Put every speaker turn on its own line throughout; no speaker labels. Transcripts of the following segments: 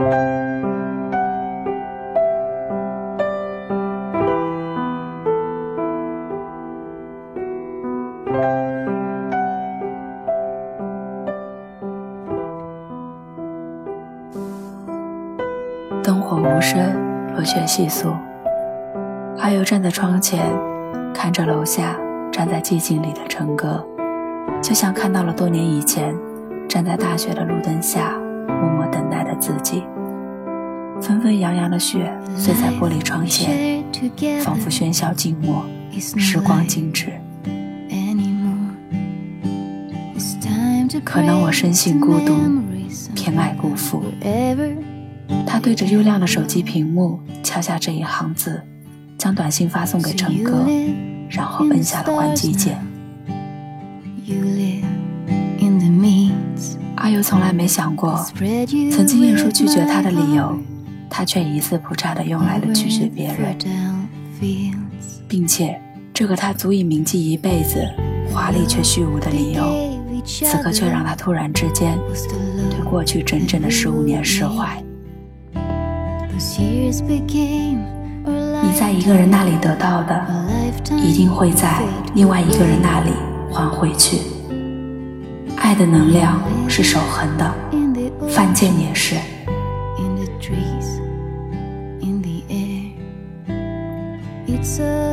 灯火无声，落雪细诉。阿尤站在窗前，看着楼下站在寂静里的陈哥，就像看到了多年以前站在大雪的路灯下自己。纷纷扬扬的雪碎在玻璃窗前，仿佛喧嚣静默，时光静止。可能我深信孤独，偏爱辜负。他对着幽亮的手机屏幕敲下这一行字，将短信发送给陈哥，然后摁下了关机键。阿尤从来没想过，曾经晏殊拒绝他的理由，他却一字不差的用来了拒绝别人，并且这个他足以铭记一辈子、华丽却虚无的理由，此刻却让他突然之间对过去整整的十五年释怀。你在一个人那里得到的，一定会在另外一个人那里还回去。爱的能量是守恒的，犯贱也是。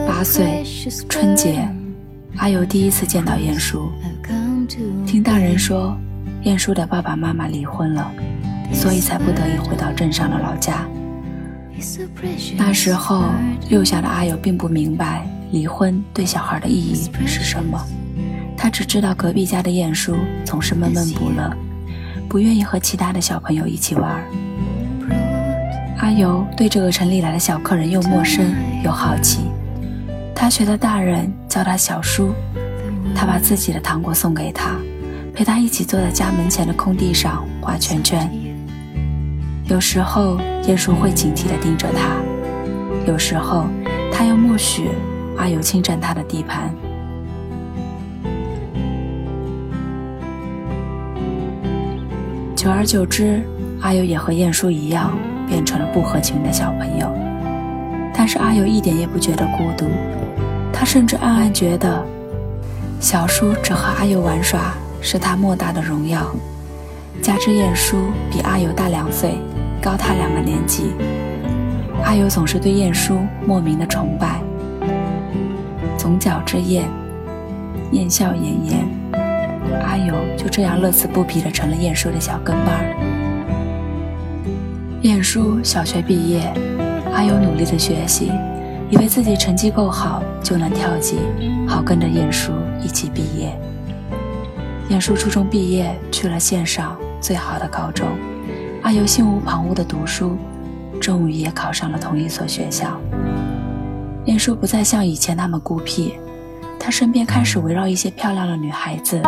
八岁春节，阿尤第一次见到晏殊，听大人说，晏殊的爸爸妈妈离婚了，所以才不得已回到镇上的老家。那时候，幼小的阿友并不明白离婚对小孩的意义是什么，他只知道隔壁家的晏殊总是闷闷不乐，不愿意和其他的小朋友一起玩。阿尤对这个城里来的小客人又陌生又好奇，他学的大人叫他小叔，他把自己的糖果送给他，陪他一起坐在家门前的空地上画圈圈。有时候，晏殊会警惕地盯着他；有时候，他又默许阿尤侵占他的地盘。久而久之，阿尤也和晏殊一样，变成了不合群的小朋友。但是阿尤一点也不觉得孤独，他甚至暗暗觉得，小叔只和阿尤玩耍是他莫大的荣耀。加之晏殊比阿尤大两岁。高他两个年级，阿尤总是对晏殊莫名的崇拜。总角之宴，燕笑言言，阿尤就这样乐此不疲的成了晏殊的小跟班儿。晏殊小学毕业，阿尤努力的学习，以为自己成绩够好就能跳级，好跟着晏殊一起毕业。晏殊初中毕业去了县上最好的高中。阿尤心无旁骛地读书，终于也考上了同一所学校。晏殊不再像以前那么孤僻，他身边开始围绕一些漂亮的女孩子。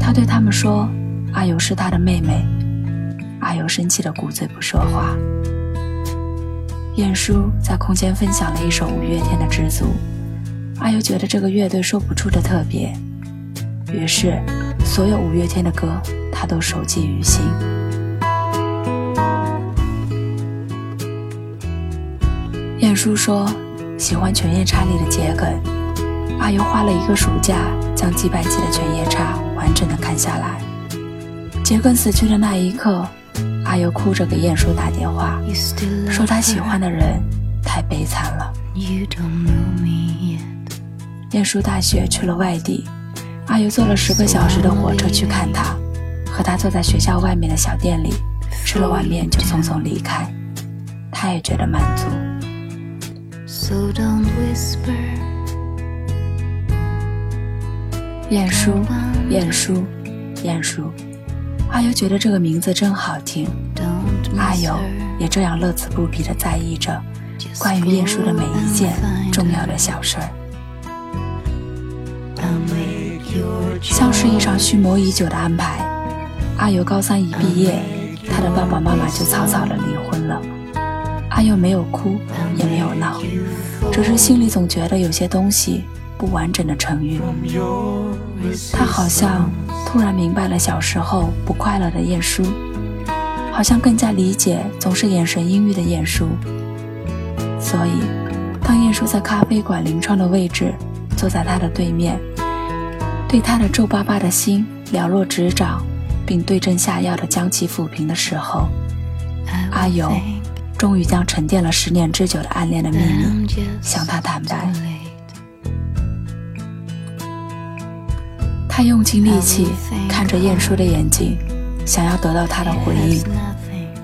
他对他们说：“阿尤是他的妹妹。”阿尤生气的鼓嘴不说话。晏殊在空间分享了一首五月天的《知足》，阿尤觉得这个乐队说不出的特别，于是所有五月天的歌他都熟记于心。晏殊说：“喜欢《犬夜叉》里的桔梗。”阿尤花了一个暑假，将几百集的《犬夜叉》完整的看下来。杰根死去的那一刻，阿尤哭着给晏殊打电话，说他喜欢的人太悲惨了。晏殊大学去了外地，阿尤坐了十个小时的火车去看他，和他坐在学校外面的小店里吃了碗面就匆匆离开。他也觉得满足。晏殊，晏殊，晏殊。阿尤觉得这个名字真好听。阿尤也这样乐此不疲地在意着关于晏殊的每一件重要的小事儿，像是一场蓄谋已久的安排。阿尤高三一毕业，他的爸爸妈妈就草草的离婚了。阿尤没有哭，也没有闹，只是心里总觉得有些东西不完整的成语。他好像突然明白了小时候不快乐的晏殊，好像更加理解总是眼神阴郁的晏殊。所以，当晏殊在咖啡馆临窗的位置坐在他的对面，对他的皱巴巴的心了若指掌，并对症下药的将其抚平的时候，阿尤终于将沉淀了十年之久的暗恋的秘密向他坦白。他用尽力气看着晏殊的眼睛，想要得到他的回应。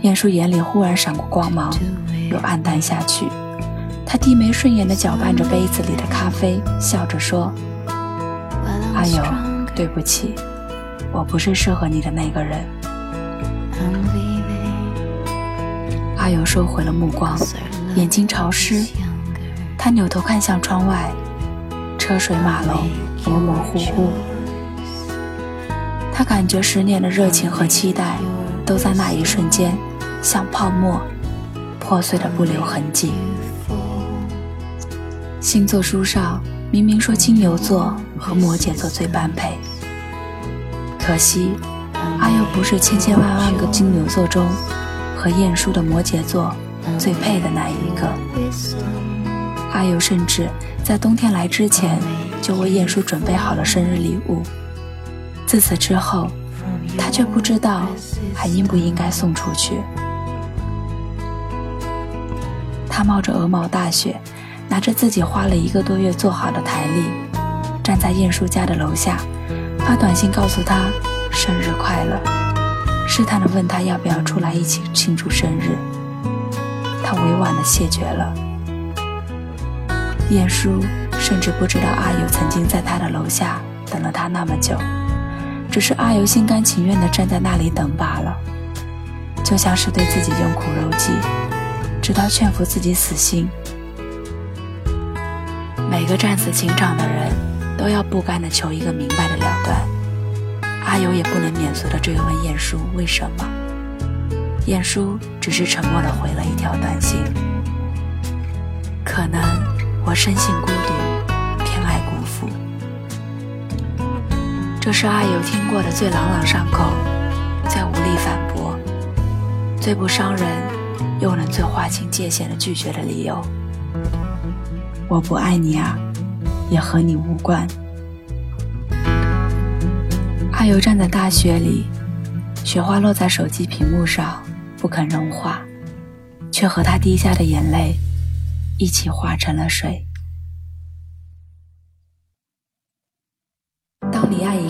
晏殊眼里忽然闪过光芒，又暗淡下去。他低眉顺眼地搅拌着杯子里的咖啡，笑着说：“阿友，对不起，我不是适合你的那个人。”阿友收回了目光，眼睛潮湿。他扭头看向窗外，车水马龙，模模糊糊。他感觉十年的热情和期待，都在那一瞬间，像泡沫，破碎的不留痕迹。星座书上明明说金牛座和摩羯座最般配，可惜阿尤不是千千万万个金牛座中和晏殊的摩羯座最配的那一个。阿尤甚至在冬天来之前就为晏殊准备好了生日礼物，自此之后，他却不知道还应不应该送出去。他冒着鹅毛大雪。拿着自己花了一个多月做好的台历，站在晏殊家的楼下，发短信告诉他生日快乐，试探地问他要不要出来一起庆祝生日。他委婉地谢绝了。晏殊甚至不知道阿友曾经在他的楼下等了他那么久，只是阿尤心甘情愿地站在那里等罢了，就像是对自己用苦肉计，直到劝服自己死心。每个战死情场的人，都要不甘的求一个明白的了断。阿尤也不能免俗的追问晏殊为什么。晏殊只是沉默的回了一条短信：可能我生性孤独，这是阿友听过的最朗朗上口、最无力反驳、最不伤人，又能最划清界限的拒绝的理由。我不爱你啊，也和你无关。阿友站在大雪里，雪花落在手机屏幕上，不肯融化，却和他滴下的眼泪一起化成了水。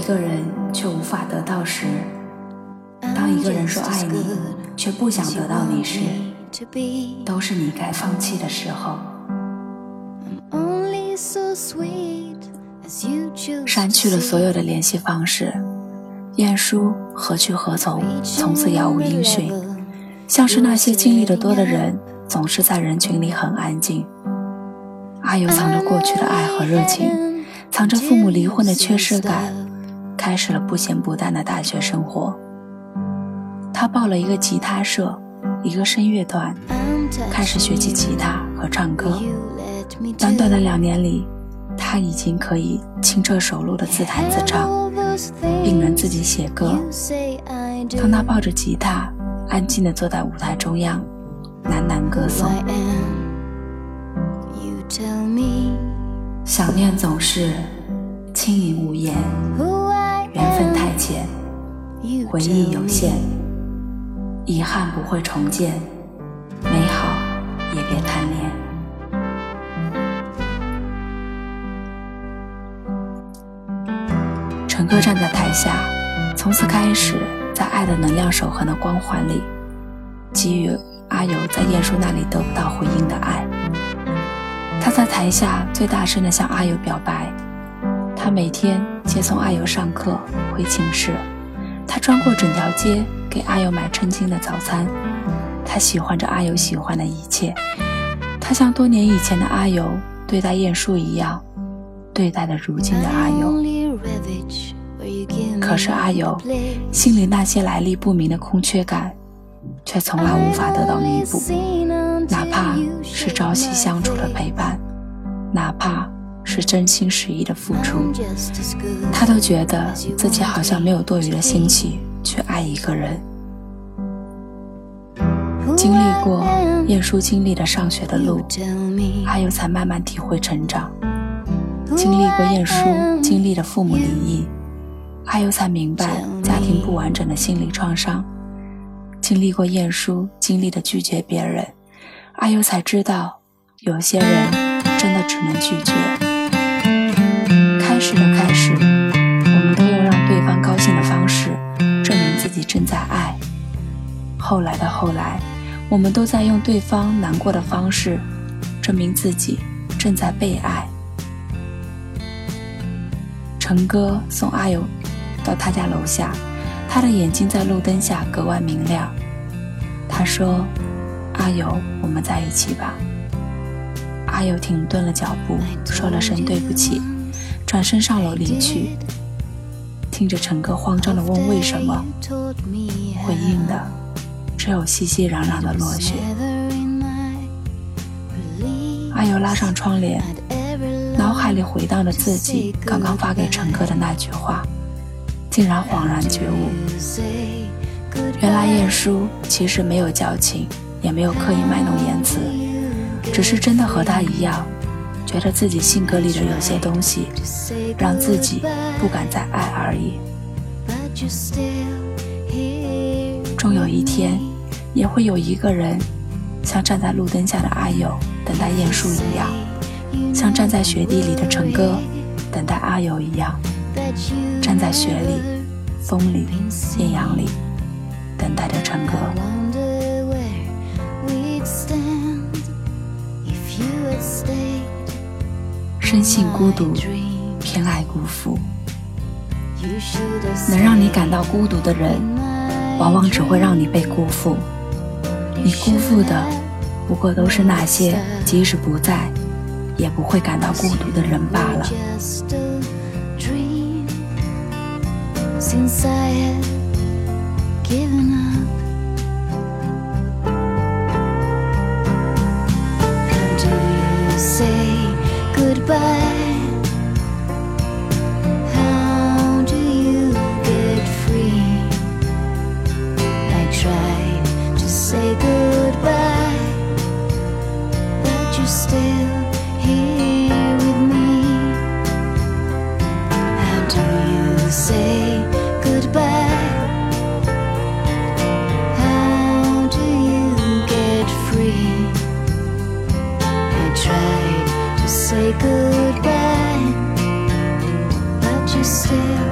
一个人却无法得到时，当一个人说爱你却不想得到你时，都是你该放弃的时候。删去了所有的联系方式，晏殊何去何从？从此杳无音讯，像是那些经历的多的人，总是在人群里很安静。阿尤藏着过去的爱和热情，藏着父母离婚的缺失感，开始了不咸不淡的大学生活。他报了一个吉他社，一个声乐团，开始学习吉他和唱歌。短短的两年里，他已经可以轻车熟路的自弹自唱，并能自己写歌。当他抱着吉他，安静地坐在舞台中央，喃喃歌颂。想念总是轻盈无言，缘分太浅，回忆有限，遗憾不会重建，美好也别贪恋。陈哥站在台下，从此开始在爱的能量守恒的光环里，给予阿尤在晏殊那里得不到回应的爱。他在台下最大声的向阿尤表白，他每天接送阿尤上课回寝室，他穿过整条街给阿尤买称斤的早餐，他喜欢着阿尤喜欢的一切，他像多年以前的阿尤对待晏殊一样，对待的如今的阿尤。可是阿尤心里那些来历不明的空缺感，却从来无法得到弥补。哪怕是朝夕相处的陪伴，哪怕是真心实意的付出，他都觉得自己好像没有多余的心气去爱一个人。经历过晏殊经历的上学的路，阿友才慢慢体会成长。经历过晏殊经历的父母离异，阿友才明白家庭不完整的心理创伤。经历过晏殊经历的拒绝别人，阿友才知道有些人真的只能拒绝。开始的开始，我们都用让对方高兴的方式证明自己正在爱；后来的后来，我们都在用对方难过的方式证明自己正在被爱。陈哥送阿友到他家楼下。他的眼睛在路灯下格外明亮。他说：“阿友，我们在一起吧。”阿友停顿了脚步，说了声对不起，转身上楼离去。听着陈哥慌张地问为什么，回应的只有熙熙攘攘的落雪。阿尤拉上窗帘，脑海里回荡着自己刚刚发给陈哥的那句话。竟然恍然觉悟，原来晏殊其实没有矫情，也没有刻意卖弄言辞，只是真的和他一样，觉得自己性格里的有些东西，让自己不敢再爱而已。终有一天，也会有一个人，像站在路灯下的阿友等待晏殊一样，像站在雪地里的陈哥等待阿友一样。站在雪里、风里、艳阳里，等待着陈哥。深信孤独，偏爱辜负。能让你感到孤独的人，往往只会让你被辜负。你辜负的，不过都是那些即使不在，也不会感到孤独的人罢了。白。goodbye, but you still.